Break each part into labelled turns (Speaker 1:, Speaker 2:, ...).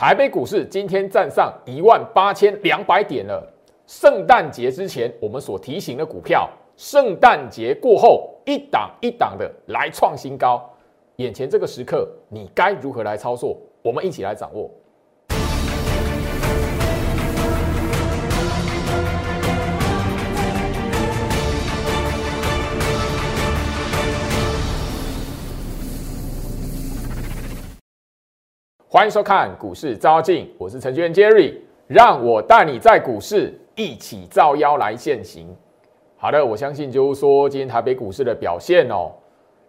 Speaker 1: 台北股市今天站上一万八千两百点了。圣诞节之前，我们所提醒的股票，圣诞节过后一档一档的来创新高。眼前这个时刻，你该如何来操作？我们一起来掌握。欢迎收看股市招妖镜，我是程序员 Jerry，让我带你在股市一起照妖来现行。好的，我相信就是说，今天台北股市的表现哦，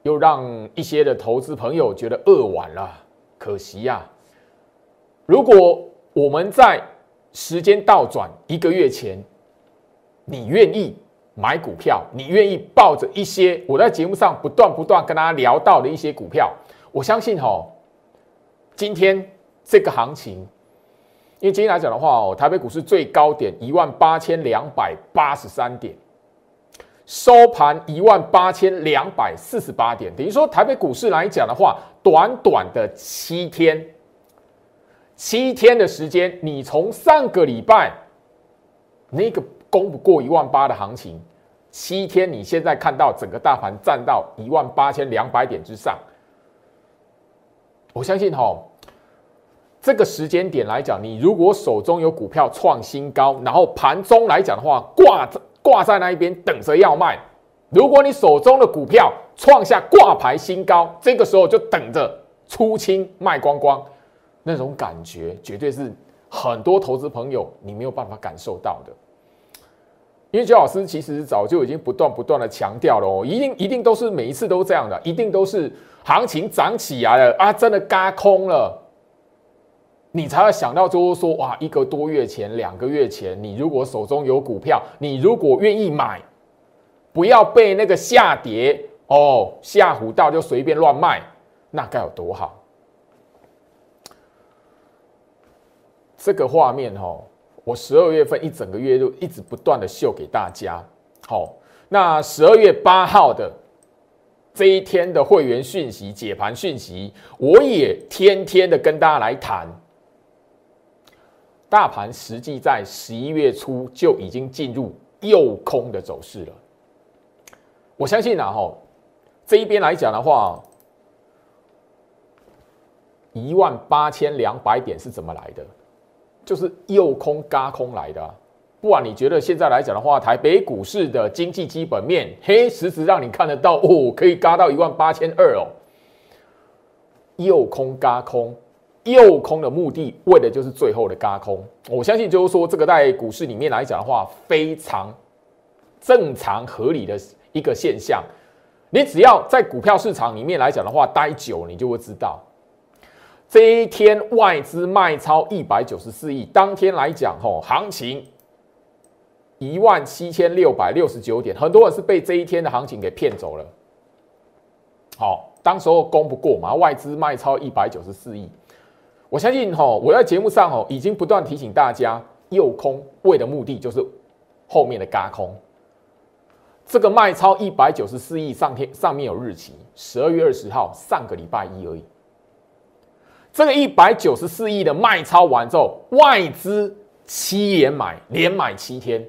Speaker 1: 又让一些的投资朋友觉得扼腕了，可惜呀。如果我们在时间倒转一个月前，你愿意买股票，你愿意抱着一些我在节目上不断不断跟大家聊到的一些股票，我相信哦。今天这个行情，因为今天来讲的话哦，台北股市最高点一万八千两百八十三点，收盘一万八千两百四十八点，等于说台北股市来讲的话，短短的七天，七天的时间，你从上个礼拜那个攻不过一万八的行情，七天你现在看到整个大盘站到一万八千两百点之上。我相信哈，这个时间点来讲，你如果手中有股票创新高，然后盘中来讲的话，挂挂在那一边等着要卖。如果你手中的股票创下挂牌新高，这个时候就等着出清卖光光，那种感觉绝对是很多投资朋友你没有办法感受到的。因为周老师其实早就已经不断不断的强调了哦，一定一定都是每一次都这样的，一定都是。行情涨起来了啊！真的嘎空了，你才会想到就是说，哇，一个多月前、两个月前，你如果手中有股票，你如果愿意买，不要被那个下跌哦吓唬到，就随便乱卖，那该有多好！这个画面哦，我十二月份一整个月都一直不断的秀给大家。好，那十二月八号的。这一天的会员讯息、解盘讯息，我也天天的跟大家来谈。大盘实际在十一月初就已经进入右空的走势了。我相信啊，哈，这一边来讲的话，一万八千两百点是怎么来的？就是右空嘎空来的。不管你觉得现在来讲的话，台北股市的经济基本面，嘿，实时让你看得到哦，可以嘎到一万八千二哦。右空嘎空，右空的目的为的就是最后的嘎空。我相信就是说，这个在股市里面来讲的话，非常正常合理的一个现象。你只要在股票市场里面来讲的话，待久，你就会知道，这一天外资卖超一百九十四亿，当天来讲吼，行情。一万七千六百六十九点，很多人是被这一天的行情给骗走了。好，当时候攻不过嘛，外资卖超一百九十四亿。我相信哈，我在节目上哦，已经不断提醒大家，诱空为的目的就是后面的嘎空。这个卖超一百九十四亿上天上面有日期，十二月二十号，上个礼拜一而已。这个一百九十四亿的卖超完之后，外资七连买，连买七天。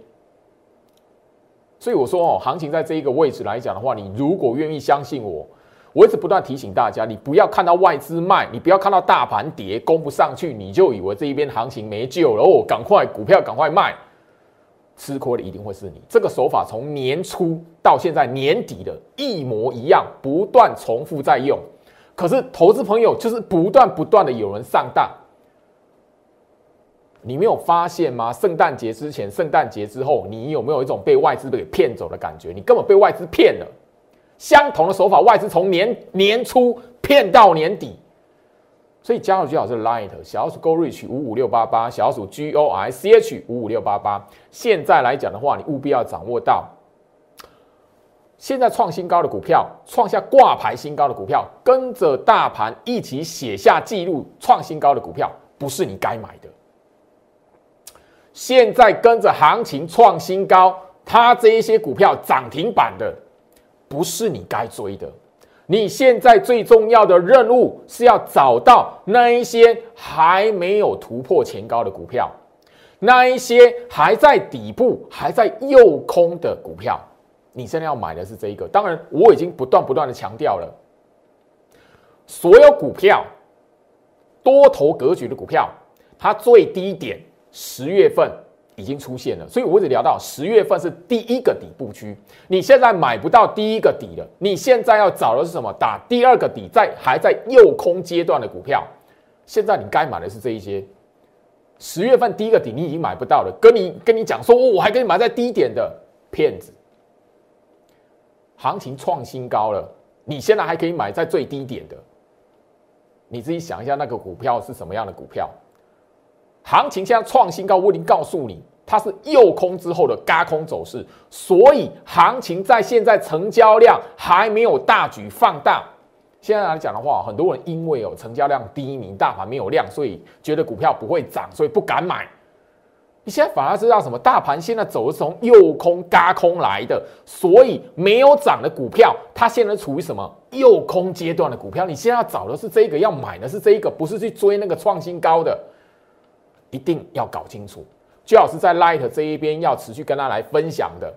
Speaker 1: 所以我说哦，行情在这一个位置来讲的话，你如果愿意相信我，我一直不断提醒大家，你不要看到外资卖，你不要看到大盘跌攻不上去，你就以为这一边行情没救了哦，赶快股票赶快卖，吃亏的一定会是你。这个手法从年初到现在年底的一模一样，不断重复在用，可是投资朋友就是不断不断的有人上当。你没有发现吗？圣诞节之前、圣诞节之后，你有没有一种被外资给骗走的感觉？你根本被外资骗了。相同的手法，外资从年年初骗到年底。所以加入最好是 Light 小鼠 Go Reach 五五六八八，小鼠 G O I C H 五五六八八。现在来讲的话，你务必要掌握到，现在创新高的股票，创下挂牌新高的股票，跟着大盘一起写下记录创新高的股票，不是你该买的。现在跟着行情创新高，它这一些股票涨停板的，不是你该追的。你现在最重要的任务是要找到那一些还没有突破前高的股票，那一些还在底部、还在诱空的股票。你现在要买的是这一个。当然，我已经不断不断的强调了，所有股票多头格局的股票，它最低点十月份。已经出现了，所以我一直聊到十月份是第一个底部区，你现在买不到第一个底了，你现在要找的是什么？打第二个底，在还在诱空阶段的股票，现在你该买的是这一些。十月份第一个底你已经买不到了，跟你跟你讲说，我还可以买在低点的。骗子，行情创新高了，你现在还可以买在最低点的，你自己想一下那个股票是什么样的股票？行情现在创新高，我已经告诉你，它是诱空之后的嘎空走势，所以行情在现在成交量还没有大举放大。现在来讲的话，很多人因为有成交量低迷，大盘没有量，所以觉得股票不会涨，所以不敢买。你现在反而知道什么？大盘现在走的是从诱空嘎空来的，所以没有涨的股票，它现在处于什么诱空阶段的股票？你现在要找的是这个，要买的是这个，不是去追那个创新高的。一定要搞清楚，最好是在 Light 这一边要持续跟他来分享的，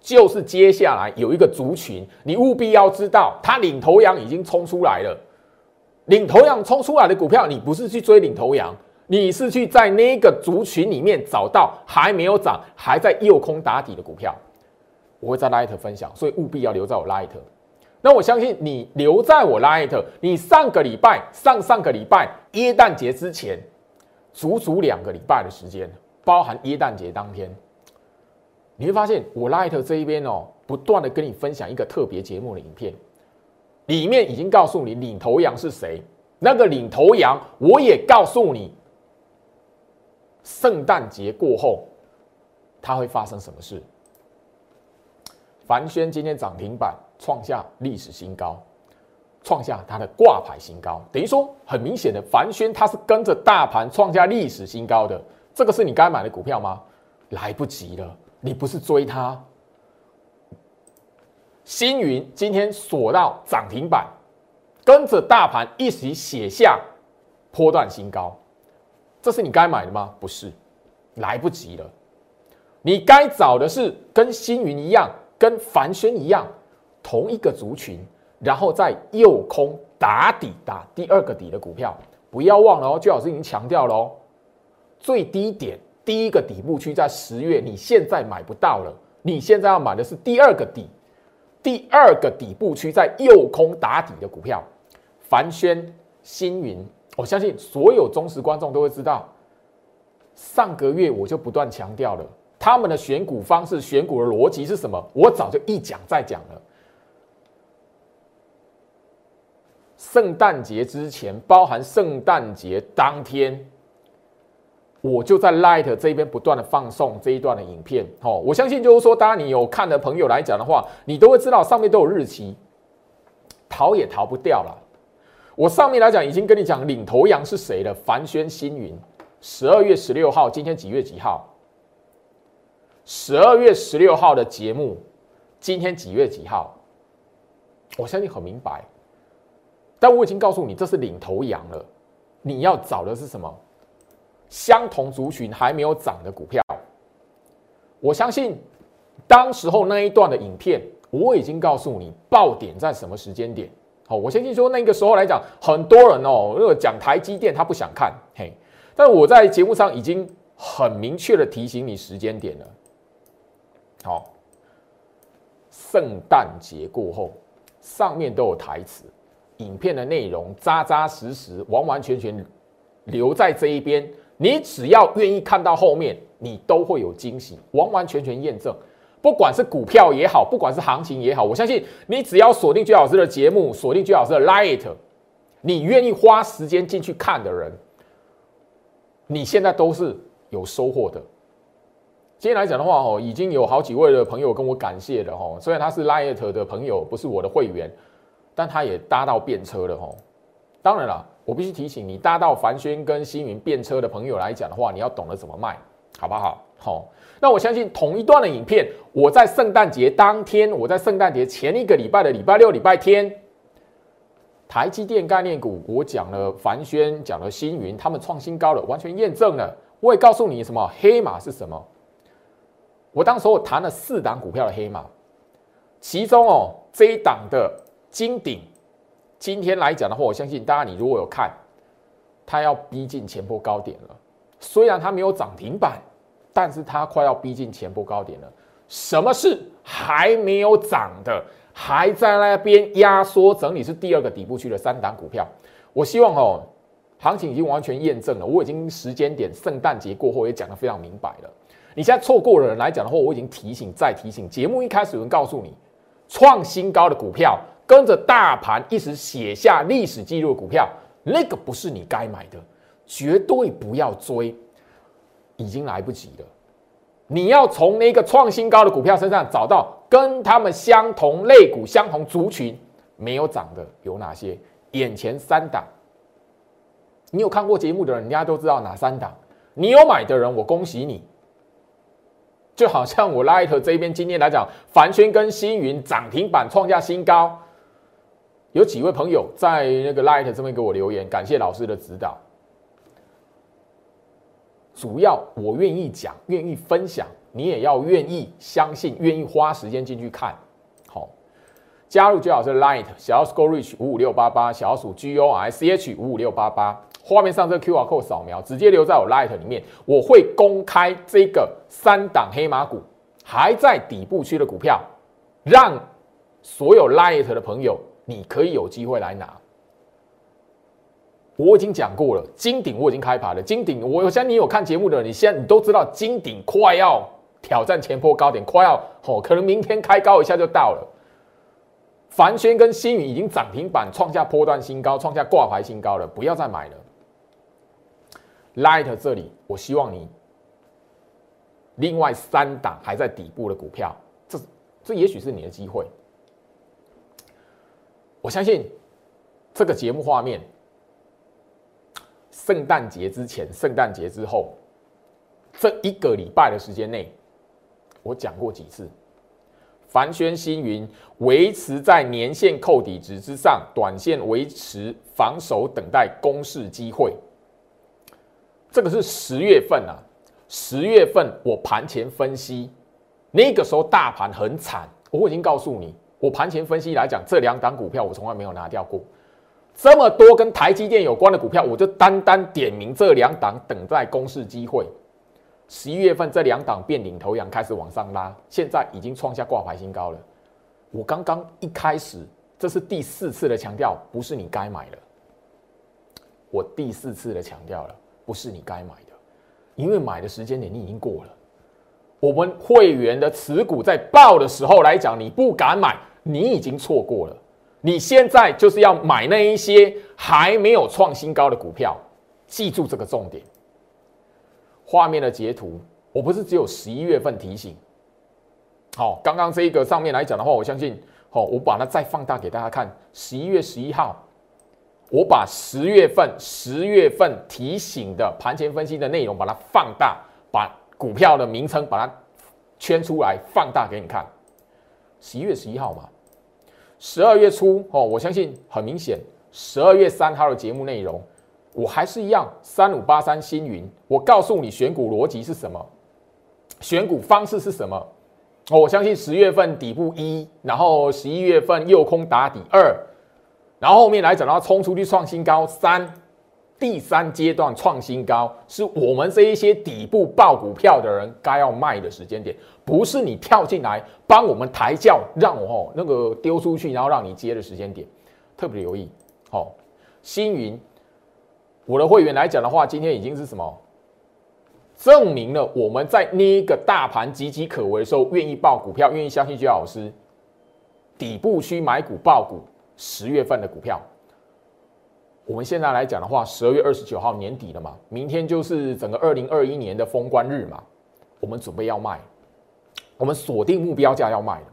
Speaker 1: 就是接下来有一个族群，你务必要知道，他领头羊已经冲出来了。领头羊冲出来的股票，你不是去追领头羊，你是去在那个族群里面找到还没有涨、还在诱空打底的股票。我会在 Light 分享，所以务必要留在我 Light。那我相信你留在我 Light，你上个礼拜、上上个礼拜耶诞节之前。足足两个礼拜的时间，包含耶诞节当天，你会发现我 Light 这一边哦，不断的跟你分享一个特别节目的影片，里面已经告诉你领头羊是谁，那个领头羊我也告诉你，圣诞节过后它会发生什么事。凡轩今天涨停板创下历史新高。创下它的挂牌新高，等于说很明显的，凡轩它是跟着大盘创下历史新高的，这个是你该买的股票吗？来不及了，你不是追它。星云今天锁到涨停板，跟着大盘一起写下波段新高，这是你该买的吗？不是，来不及了。你该找的是跟星云一样，跟凡轩一样，同一个族群。然后在右空打底打第二个底的股票，不要忘了哦，最老师已经强调了哦，最低点第一个底部区在十月，你现在买不到了，你现在要买的是第二个底，第二个底部区在右空打底的股票，凡轩、星云，我相信所有忠实观众都会知道，上个月我就不断强调了他们的选股方式、选股的逻辑是什么，我早就一讲再讲了。圣诞节之前，包含圣诞节当天，我就在 Light 这边不断的放送这一段的影片。哦，我相信就是说，当然你有看的朋友来讲的话，你都会知道上面都有日期，逃也逃不掉了。我上面来讲已经跟你讲领头羊是谁了，凡轩星云，十二月十六号，今天几月几号？十二月十六号的节目，今天几月几号？我相信很明白。但我已经告诉你，这是领头羊了。你要找的是什么？相同族群还没有涨的股票。我相信，当时候那一段的影片，我已经告诉你爆点在什么时间点。好，我相信说那个时候来讲，很多人哦，如果讲台积电，他不想看，嘿。但我在节目上已经很明确的提醒你时间点了。好，圣诞节过后，上面都有台词。影片的内容扎扎实实，完完全全留在这一边。你只要愿意看到后面，你都会有惊喜，完完全全验证。不管是股票也好，不管是行情也好，我相信你只要锁定最老师的节目，锁定最老师的 Light，你愿意花时间进去看的人，你现在都是有收获的。今天来讲的话，哦，已经有好几位的朋友跟我感谢了，哦，虽然他是 Light 的朋友，不是我的会员。但他也搭到便车了吼，当然了，我必须提醒你，搭到凡轩跟星云便车的朋友来讲的话，你要懂得怎么卖，好不好？好，那我相信同一段的影片，我在圣诞节当天，我在圣诞节前一个礼拜的礼拜六、礼拜天，台积电概念股，我讲了凡轩，讲了星云，他们创新高了，完全验证了。我也告诉你什么黑马是什么。我当时我谈了四档股票的黑马，其中哦这一档的金鼎，今天来讲的话，我相信大家你如果有看，它要逼近前波高点了。虽然它没有涨停板，但是它快要逼近前波高点了。什么是还没有涨的，还在那边压缩整理，是第二个底部区的三档股票。我希望哦，行情已经完全验证了，我已经时间点圣诞节过后也讲得非常明白了。你现在错过的人来讲的话，我已经提醒再提醒。节目一开始有人告诉你，创新高的股票跟着大盘一直写下历史记录的股票，那个不是你该买的，绝对不要追，已经来不及了。你要从那个创新高的股票身上找到跟他们相同类股、相同族群没有涨的有哪些？眼前三档，你有看过节目的人，人家都知道哪三档。你有买的人，我恭喜你。就好像我 Light 这边今天来讲，凡轩跟星云涨停板创下新高，有几位朋友在那个 Light 这边给我留言，感谢老师的指导。主要我愿意讲，愿意分享，你也要愿意相信，愿意花时间进去看。好，加入最好是 Light 小鼠 Go Reach 五五六八八，小鼠 G O R C H 五五六八八。画面上这个 Q R code 扫描，直接留在我 Light 里面，我会公开这个三档黑马股还在底部区的股票，让所有 Light 的朋友，你可以有机会来拿。我已经讲过了，金鼎我已经开牌了，金鼎我相信你有看节目的，你现在你都知道金鼎快要挑战前坡高点，快要哦，可能明天开高一下就到了。凡轩跟新宇已经涨停板创下波段新高，创下挂牌新高了，不要再买了。Light 这里，我希望你另外三档还在底部的股票，这这也许是你的机会。我相信这个节目画面，圣诞节之前、圣诞节之后这一个礼拜的时间内，我讲过几次，凡轩星云维持在年线扣底值之上，短线维持防守，等待攻势机会。这个是十月份啊，十月份我盘前分析，那个时候大盘很惨，我已经告诉你，我盘前分析来讲，这两档股票我从来没有拿掉过，这么多跟台积电有关的股票，我就单单点名这两档等待公示机会。十一月份这两档变领头羊开始往上拉，现在已经创下挂牌新高了。我刚刚一开始，这是第四次的强调，不是你该买的，我第四次的强调了。不是你该买的，因为买的时间点你已经过了。我们会员的持股在爆的时候来讲，你不敢买，你已经错过了。你现在就是要买那一些还没有创新高的股票，记住这个重点。画面的截图，我不是只有十一月份提醒。好，刚刚这一个上面来讲的话，我相信，好，我把它再放大给大家看。十一月十一号。我把十月份十月份提醒的盘前分析的内容，把它放大，把股票的名称把它圈出来，放大给你看。十一月十一号嘛，十二月初哦，我相信很明显，十二月三号的节目内容，我还是一样，三五八三星云，我告诉你选股逻辑是什么，选股方式是什么。哦，我相信十月份底部一，然后十一月份右空打底二。然后后面来讲，到冲出去创新高三，第三阶段创新高，是我们这一些底部爆股票的人该要卖的时间点，不是你跳进来帮我们抬轿，让我那个丢出去，然后让你接的时间点，特别留意。好，星云，我的会员来讲的话，今天已经是什么？证明了我们在那个大盘岌岌可危的时候，愿意爆股票，愿意相信居老师，底部区买股爆股。十月份的股票，我们现在来讲的话，十二月二十九号年底了嘛，明天就是整个二零二一年的封关日嘛，我们准备要卖，我们锁定目标价要卖的，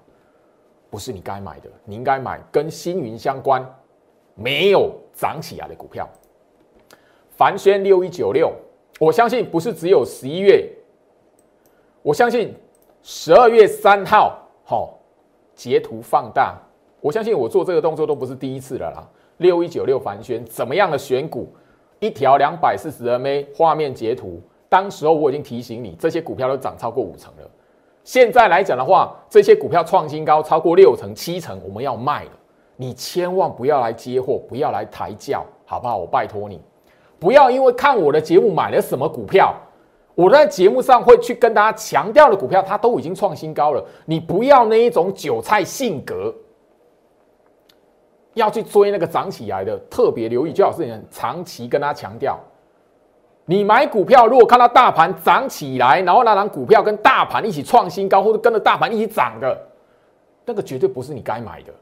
Speaker 1: 不是你该买的，你应该买跟星云相关没有涨起来的股票。凡轩六一九六，我相信不是只有十一月我相信十二月三号，好，截图放大。我相信我做这个动作都不是第一次了啦。六一九六凡轩怎么样的选股？一条两百四十 MA 画面截图，当时候我已经提醒你，这些股票都涨超过五成了。现在来讲的话，这些股票创新高超过六成、七成，我们要卖了。你千万不要来接货，不要来抬轿，好不好？我拜托你，不要因为看我的节目买了什么股票，我在节目上会去跟大家强调的股票，它都已经创新高了。你不要那一种韭菜性格。要去追那个涨起来的，特别留意，最好是你长期跟他强调，你买股票如果看到大盘涨起来，然后那张股票跟大盘一起创新高，或者跟着大盘一起涨的，那个绝对不是你该买的，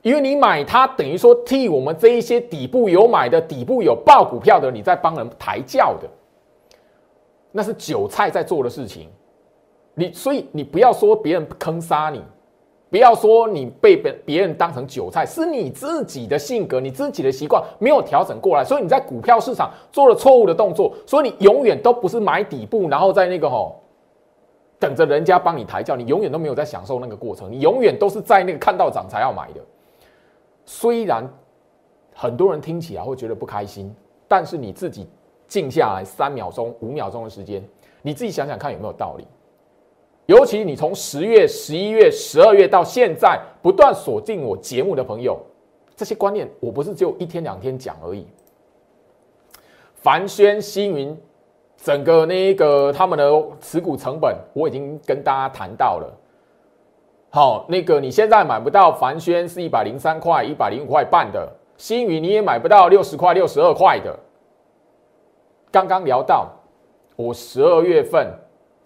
Speaker 1: 因为你买它等于说替我们这一些底部有买的、底部有爆股票的，你在帮人抬轿的，那是韭菜在做的事情，你所以你不要说别人坑杀你。不要说你被别别人当成韭菜，是你自己的性格、你自己的习惯没有调整过来，所以你在股票市场做了错误的动作，所以你永远都不是买底部，然后在那个吼等着人家帮你抬轿，你永远都没有在享受那个过程，你永远都是在那个看到涨才要买的。虽然很多人听起来会觉得不开心，但是你自己静下来三秒钟、五秒钟的时间，你自己想想看有没有道理。尤其你从十月、十一月、十二月到现在不断锁定我节目的朋友，这些观念我不是只有一天两天讲而已。凡轩、星云，整个那一个他们的持股成本，我已经跟大家谈到了。好，那个你现在买不到凡轩是一百零三块、一百零五块半的，星云你也买不到六十块、六十二块的。刚刚聊到我十二月份。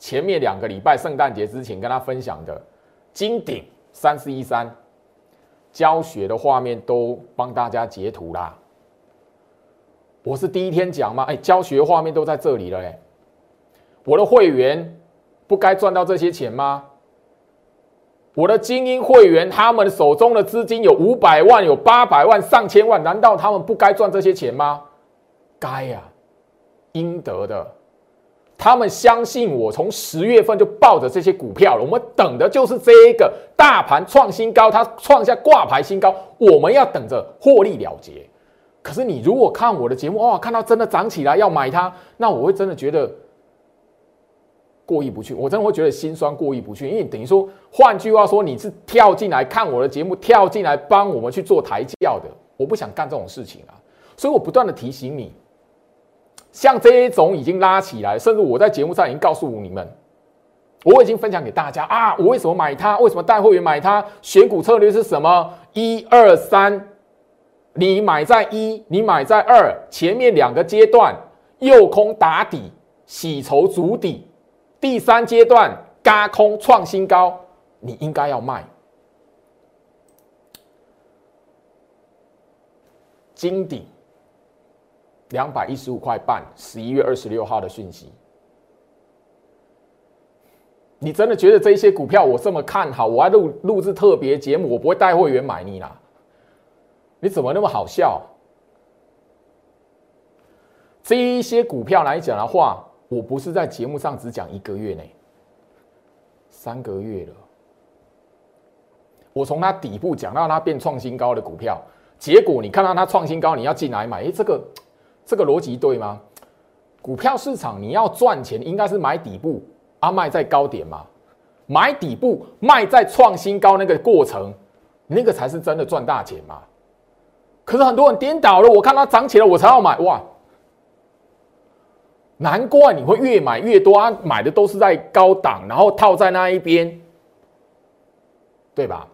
Speaker 1: 前面两个礼拜，圣诞节之前跟他分享的金鼎三四一三教学的画面都帮大家截图啦。我是第一天讲吗？哎，教学画面都在这里了哎。我的会员不该赚到这些钱吗？我的精英会员他们手中的资金有五百万、有八百万、上千万，难道他们不该赚这些钱吗？该呀，应得的。他们相信我，从十月份就抱着这些股票了。我们等的就是这一个大盘创新高，它创下挂牌新高，我们要等着获利了结。可是你如果看我的节目，哇，看到真的涨起来要买它，那我会真的觉得过意不去。我真的会觉得心酸，过意不去。因为等于说，换句话说，你是跳进来看我的节目，跳进来帮我们去做抬轿的。我不想干这种事情啊，所以我不断的提醒你。像这一种已经拉起来，甚至我在节目上已经告诉你们，我已经分享给大家啊，我为什么买它？为什么带会员买它？选股策略是什么？一二三，你买在一，你买在二，前面两个阶段右空打底，洗筹足底，第三阶段嘎空创新高，你应该要卖。金顶。两百一十五块半，十一月二十六号的讯息。你真的觉得这些股票我这么看好？我还录录制特别节目，我不会带会员买你啦？你怎么那么好笑？这一些股票来讲的话，我不是在节目上只讲一个月内，三个月了。我从它底部讲到它变创新高的股票，结果你看到它创新高，你要进来买，哎，这个。这个逻辑对吗？股票市场你要赚钱，应该是买底部，啊卖在高点嘛，买底部卖在创新高那个过程，那个才是真的赚大钱嘛。可是很多人颠倒了，我看它涨起来我才要买，哇！难怪你会越买越多啊，买的都是在高档，然后套在那一边，对吧？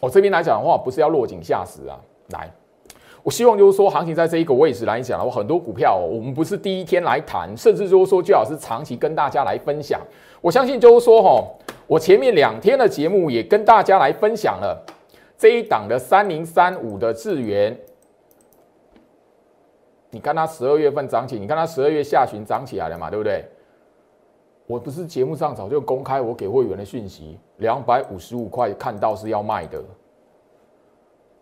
Speaker 1: 我这边来讲的话，不是要落井下石啊，来。我希望就是说，行情在这一个位置来讲的话，很多股票我们不是第一天来谈，甚至就是说最好是长期跟大家来分享。我相信就是说，哈，我前面两天的节目也跟大家来分享了这一档的三零三五的智源。你看它十二月份涨起，你看它十二月下旬涨起来了嘛，对不对？我不是节目上早就公开我给会员的讯息，两百五十五块看到是要卖的。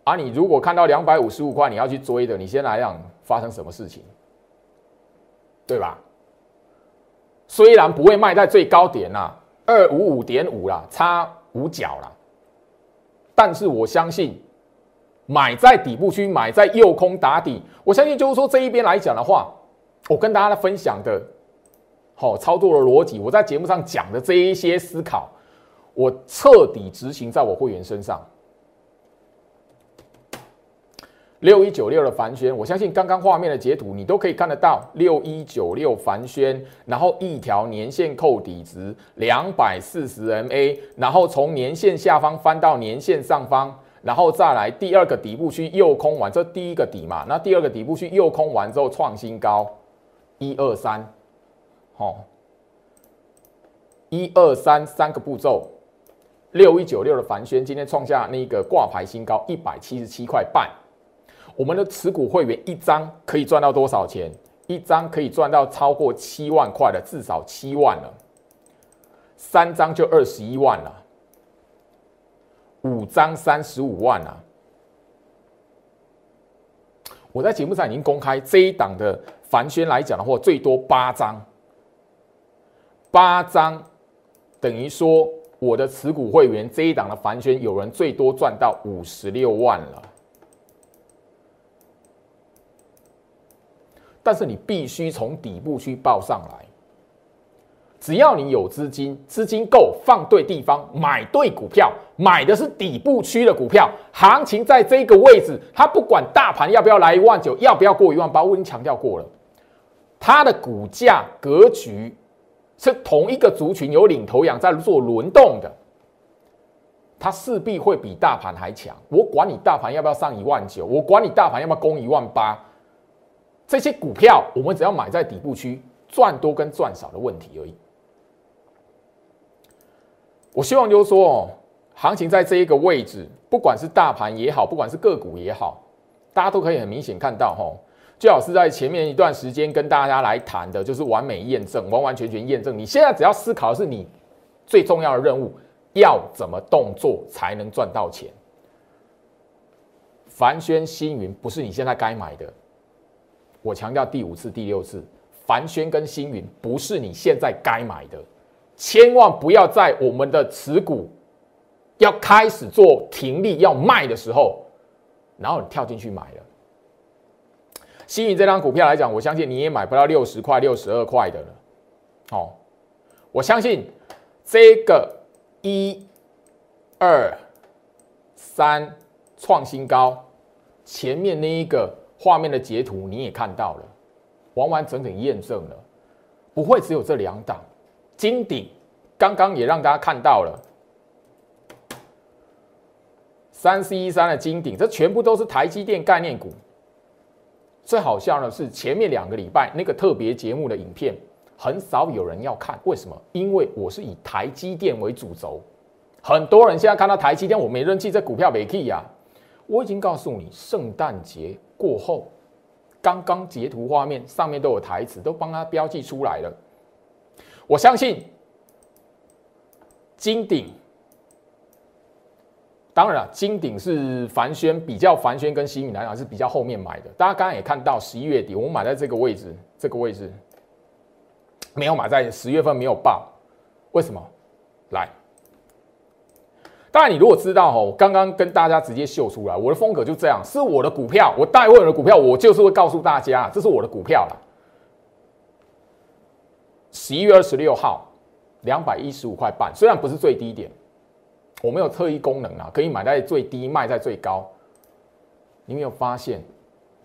Speaker 1: 啊，你如果看到两百五十五块，你要去追的，你先来讲发生什么事情，对吧？虽然不会卖在最高点啦，二五五点五啦，差五角啦，但是我相信买在底部区，买在右空打底，我相信就是说这一边来讲的话，我跟大家分享的，好操作的逻辑，我在节目上讲的这一些思考，我彻底执行在我会员身上。六一九六的凡轩，我相信刚刚画面的截图你都可以看得到。六一九六凡轩，然后一条年线扣底值两百四十 MA，然后从年线下方翻到年线上方，然后再来第二个底部区右空完，这第一个底嘛，那第二个底部区右空完之后创新高，一二三，好，一二三三个步骤，六一九六的凡轩今天创下那个挂牌新高一百七十七块半。我们的持股会员一张可以赚到多少钱？一张可以赚到超过七万块的，至少七万了。三张就二十一万了，五张三十五万了。我在节目上已经公开这一档的凡轩来讲的话，最多八张，八张等于说我的持股会员这一档的凡轩，有人最多赚到五十六万了。但是你必须从底部去报上来，只要你有资金，资金够，放对地方，买对股票，买的是底部区的股票，行情在这个位置，它不管大盘要不要来一万九，要不要过一万八，我已经强调过了，它的股价格局是同一个族群有领头羊在做轮动的，它势必会比大盘还强。我管你大盘要不要上一万九，我管你大盘要不要攻一万八。这些股票，我们只要买在底部区，赚多跟赚少的问题而已。我希望就是说，哦，行情在这一个位置，不管是大盘也好，不管是个股也好，大家都可以很明显看到，哈，最好是在前面一段时间跟大家来谈的，就是完美验证，完完全全验证。你现在只要思考的是你最重要的任务，要怎么动作才能赚到钱。凡轩星云不是你现在该买的。我强调第五次、第六次，凡轩跟星云不是你现在该买的，千万不要在我们的持股要开始做停利要卖的时候，然后你跳进去买了。星云这张股票来讲，我相信你也买不到六十块、六十二块的了。哦，我相信这个一、二、三创新高，前面那一个。画面的截图你也看到了，完完整整验证了，不会只有这两档。金鼎刚刚也让大家看到了，三四一三的金鼎，这全部都是台积电概念股。最好笑的是前面两个礼拜那个特别节目的影片，很少有人要看，为什么？因为我是以台积电为主轴，很多人现在看到台积电，我没人气，这股票没 key 呀。我已经告诉你，圣诞节。过后，刚刚截图画面上面都有台词，都帮他标记出来了。我相信金鼎，当然了，金鼎是凡轩比较凡轩跟新宇来讲是比较后面买的。大家刚刚也看到，十一月底我们买在这个位置，这个位置没有买在十月份没有报，为什么？来。当然，你如果知道哈，我刚刚跟大家直接秀出来，我的风格就这样，是我的股票，我带会员的股票，我就是会告诉大家，这是我的股票了。十一月二十六号，两百一十五块半，虽然不是最低点，我没有特异功能啊，可以买在最低，卖在最高。你没有发现，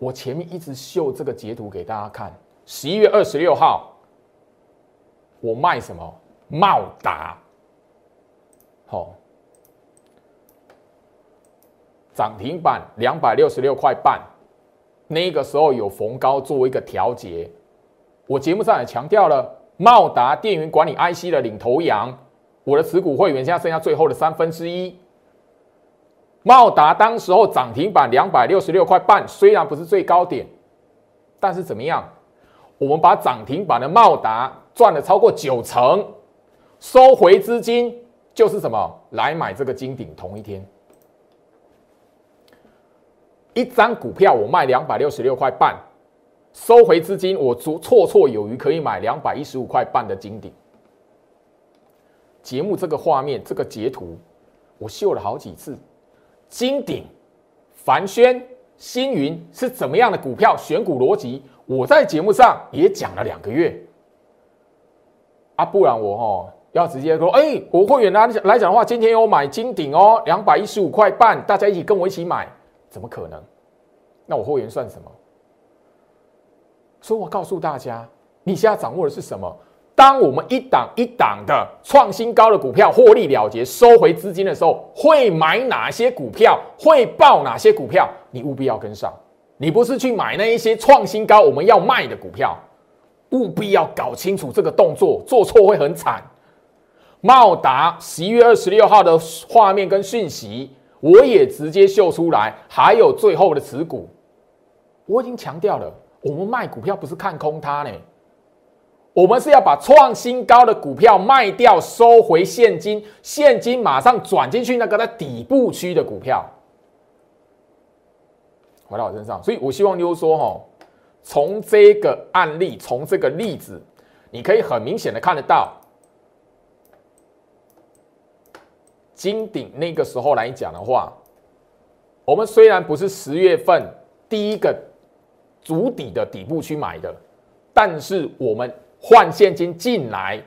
Speaker 1: 我前面一直秀这个截图给大家看，十一月二十六号，我卖什么？茂达，好。涨停板两百六十六块半，那个时候有逢高做一个调节。我节目上也强调了，茂达电源管理 IC 的领头羊，我的持股会员现在剩下最后的三分之一。茂达当时候涨停板两百六十六块半，虽然不是最高点，但是怎么样？我们把涨停板的茂达赚了超过九成，收回资金就是什么？来买这个金鼎，同一天。一张股票我卖两百六十六块半，收回资金，我足绰绰有余，可以买两百一十五块半的金顶。节目这个画面，这个截图，我秀了好几次。金鼎、凡轩、星云是怎么样的股票？选股逻辑，我在节目上也讲了两个月。啊，不然我哈要直接说，哎，我会员来来讲的话，今天有买金鼎哦，两百一十五块半，大家一起跟我一起买，怎么可能？那我会员算什么？所以我告诉大家，你现在掌握的是什么？当我们一档一档的创新高的股票获利了结、收回资金的时候，会买哪些股票？会报哪些股票？你务必要跟上。你不是去买那一些创新高我们要卖的股票，务必要搞清楚这个动作，做错会很惨。茂达十一月二十六号的画面跟讯息，我也直接秀出来，还有最后的持股，我已经强调了，我们卖股票不是看空它呢。我们是要把创新高的股票卖掉，收回现金，现金马上转进去那个在底部区的股票，回到我身上。所以我希望妞说哈，从这个案例，从这个例子，你可以很明显的看得到，金鼎那个时候来讲的话，我们虽然不是十月份第一个足底的底部去买的，但是我们。换现金进来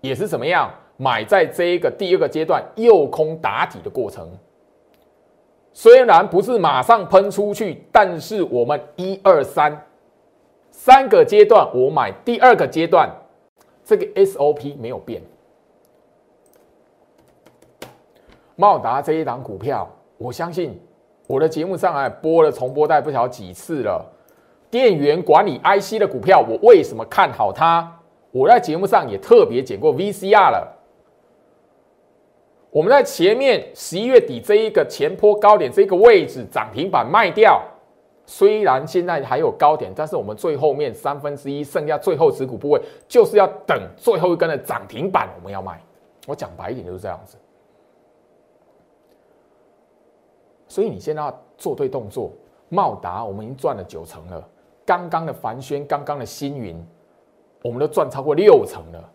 Speaker 1: 也是怎么样？买在这一个第二个阶段诱空打底的过程，虽然不是马上喷出去，但是我们一二三三个阶段，我买第二个阶段，这个 SOP 没有变。茂达这一档股票，我相信我的节目上还播了重播带不少几次了。电源管理 IC 的股票，我为什么看好它？我在节目上也特别讲过 VCR 了。我们在前面十一月底这一个前坡高点这个位置涨停板卖掉，虽然现在还有高点，但是我们最后面三分之一剩下最后持股部位，就是要等最后一根的涨停板，我们要卖。我讲白一点就是这样子。所以你现在要做对动作，茂达我们已经赚了九成了，刚刚的凡轩，刚刚的星云。我们都赚超过六成了，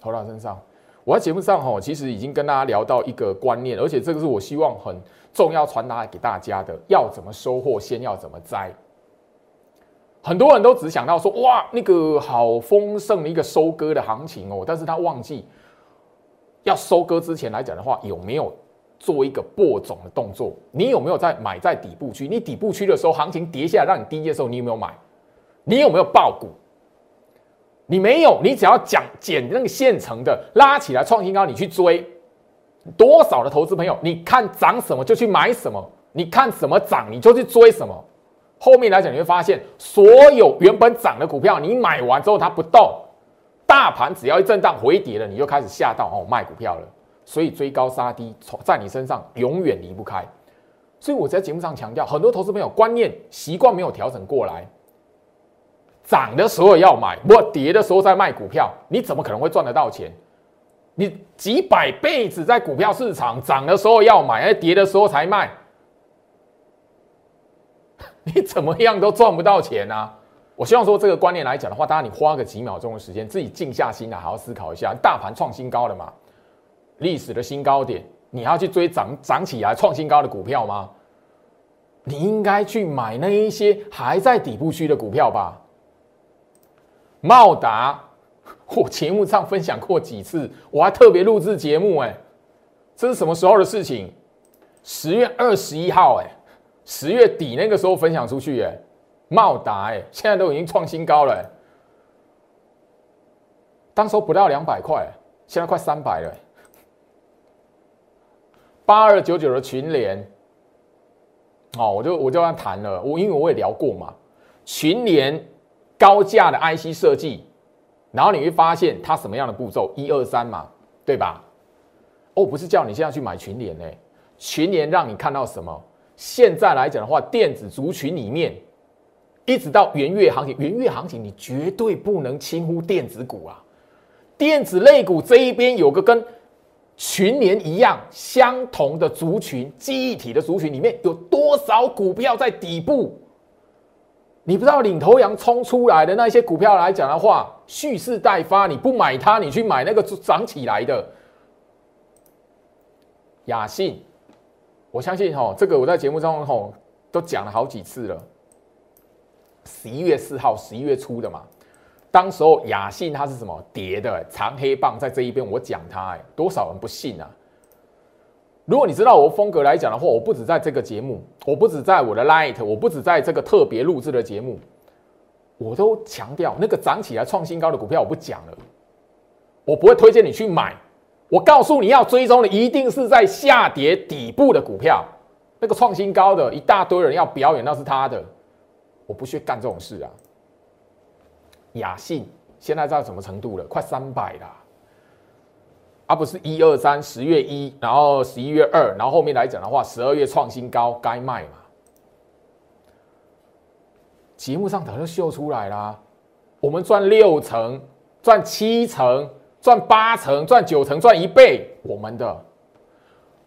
Speaker 1: 投到身上。我在节目上哈，其实已经跟大家聊到一个观念，而且这个是我希望很重要传达给大家的：要怎么收获，先要怎么栽。很多人都只想到说，哇，那个好丰盛的一个收割的行情哦，但是他忘记要收割之前来讲的话，有没有做一个播种的动作？你有没有在买在底部区？你底部区的时候，行情跌下来让你低的时候，你有没有买？你有没有爆股？你没有，你只要讲捡那个现成的拉起来创新高，你去追多少的投资朋友？你看涨什么就去买什么，你看什么涨你就去追什么。后面来讲你会发现，所有原本涨的股票，你买完之后它不动，大盘只要一震荡回跌了，你就开始下到哦卖股票了。所以追高杀低，在你身上永远离不开。所以我在节目上强调，很多投资朋友观念习惯没有调整过来。涨的时候要买，不跌的时候再卖股票，你怎么可能会赚得到钱？你几百辈子在股票市场，涨的时候要买，而跌的时候才卖，你怎么样都赚不到钱啊！我希望说这个观念来讲的话，当然你花个几秒钟的时间，自己静下心来，好好思考一下，大盘创新高了嘛？历史的新高点，你要去追涨涨起来创新高的股票吗？你应该去买那一些还在底部区的股票吧。茂达，我节目上分享过几次，我还特别录制节目，哎，这是什么时候的事情？十月二十一号，哎，十月底那个时候分享出去，哎，茂达，哎，现在都已经创新高了，当时不到两百块，现在快三百了，八二九九的群联，哦，我就我就要谈了，我因为我也聊过嘛，群联。高价的 IC 设计，然后你会发现它什么样的步骤？一二三嘛，对吧？哦，不是叫你现在去买群联呢，群联让你看到什么？现在来讲的话，电子族群里面，一直到元月行情，元月行情你绝对不能轻忽电子股啊！电子类股这一边有个跟群联一样相同的族群，记忆体的族群里面有多少股票在底部？你不知道领头羊冲出来的那些股票来讲的话，蓄势待发，你不买它，你去买那个涨起来的雅信。我相信哈，这个我在节目中吼都讲了好几次了。十一月四号，十一月初的嘛，当时候雅信它是什么跌的长黑棒在这一边，我讲它，哎，多少人不信啊？如果你知道我风格来讲的话，我不止在这个节目，我不止在我的 Light，我不止在这个特别录制的节目，我都强调那个涨起来创新高的股票我不讲了，我不会推荐你去买，我告诉你要追踪的一定是在下跌底部的股票，那个创新高的一大堆人要表演，那是他的，我不去干这种事啊。雅信现在到什么程度了？快三百了。而不是一二三十月一，然后十一月二，然后后面来讲的话，十二月创新高该卖嘛？节目上早就秀出来啦，我们赚六成、赚七成、赚八成、赚九成、赚一倍，我们的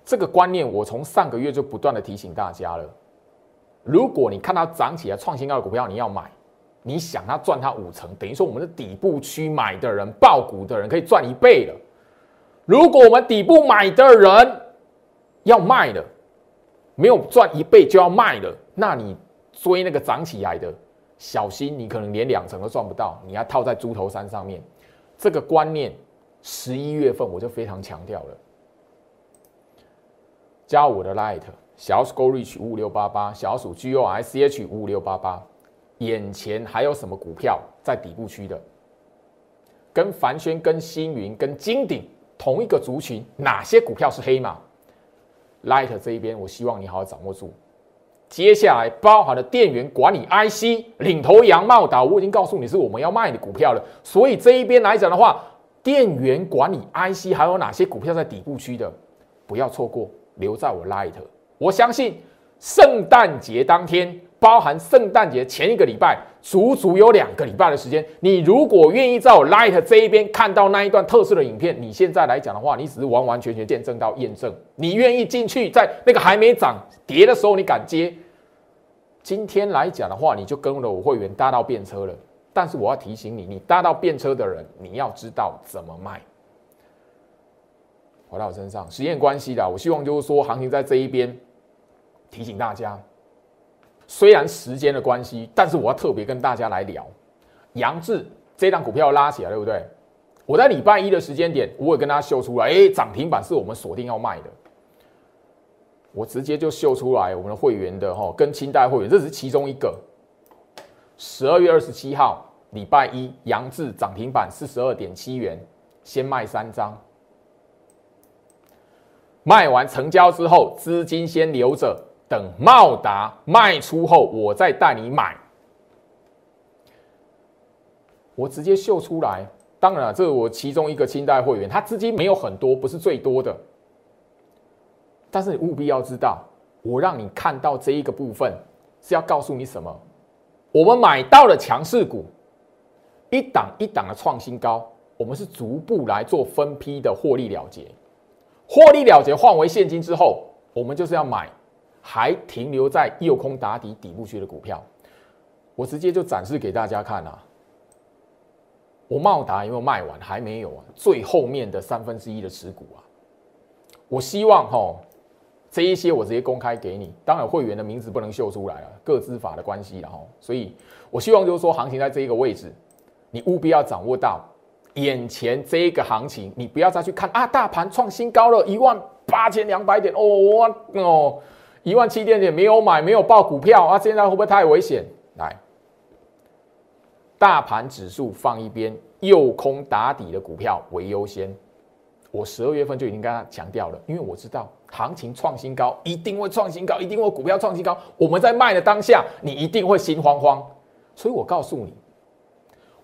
Speaker 1: 这个观念，我从上个月就不断的提醒大家了。如果你看到涨起来创新高的股票，你要买，你想它赚它五成，等于说我们的底部区买的人、爆股的人可以赚一倍了。如果我们底部买的人要卖了，没有赚一倍就要卖了，那你追那个涨起来的，小心你可能连两成都赚不到，你要套在猪头山上面。这个观念，十一月份我就非常强调了。加我的 Light 小鼠 Go Reach 五五六八八，小鼠 G O I C H 五五六八八，眼前还有什么股票在底部区的？跟凡轩、跟星云、跟金鼎。同一个族群，哪些股票是黑马？Light 这一边，我希望你好好掌握住。接下来包含的电源管理 IC 领头羊茂达，我已经告诉你是我们要卖的股票了。所以这一边来讲的话，电源管理 IC 还有哪些股票在底部区的，不要错过，留在我 Light。我相信圣诞节当天。包含圣诞节前一个礼拜，足足有两个礼拜的时间。你如果愿意在我 Light 这一边看到那一段特色的影片，你现在来讲的话，你只是完完全全见证到验证。你愿意进去，在那个还没涨跌的时候，你敢接？今天来讲的话，你就跟了我会员搭到便车了。但是我要提醒你，你搭到便车的人，你要知道怎么卖。回到我身上，时间关系的，我希望就是说，行情在这一边提醒大家。虽然时间的关系，但是我要特别跟大家来聊，杨志这档股票拉起来，对不对？我在礼拜一的时间点，我也跟大家秀出来，哎，涨停板是我们锁定要卖的，我直接就秀出来我们的会员的哈，跟清代会员，这只是其中一个。十二月二十七号，礼拜一，杨志涨停板四十二点七元，先卖三张，卖完成交之后，资金先留着。等茂达卖出后，我再带你买。我直接秀出来。当然了，这是我其中一个清代会员，他资金没有很多，不是最多的。但是你务必要知道，我让你看到这一个部分，是要告诉你什么？我们买到了强势股，一档一档的创新高，我们是逐步来做分批的获利了结。获利了结换为现金之后，我们就是要买。还停留在右空打底底部区的股票，我直接就展示给大家看啊！我茂达有没有卖完？还没有啊，最后面的三分之一的持股啊！我希望哈，这一些我直接公开给你，当然会员的名字不能秀出来啊，各资法的关系然后，所以我希望就是说，行情在这一个位置，你务必要掌握到眼前这一个行情，你不要再去看啊，大盘创新高了一万八千两百点哦，我哦。一万七点点没有买，没有报股票啊！现在会不会太危险？来，大盘指数放一边，右空打底的股票为优先。我十二月份就已经跟他强调了，因为我知道行情创新高，一定会创新高，一定会股票创新高。我们在卖的当下，你一定会心慌慌。所以我告诉你，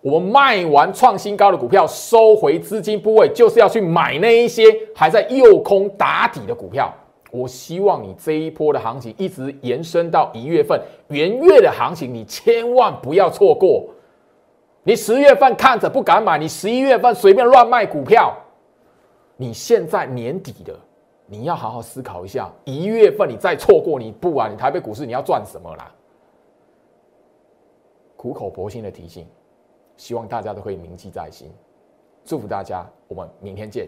Speaker 1: 我们卖完创新高的股票，收回资金部位，就是要去买那一些还在右空打底的股票。我希望你这一波的行情一直延伸到一月份元月的行情，你千万不要错过。你十月份看着不敢买，你十一月份随便乱卖股票，你现在年底的，你要好好思考一下。一月份你再错过，你不管你台北股市你要赚什么啦？苦口婆心的提醒，希望大家都可以铭记在心。祝福大家，我们明天见。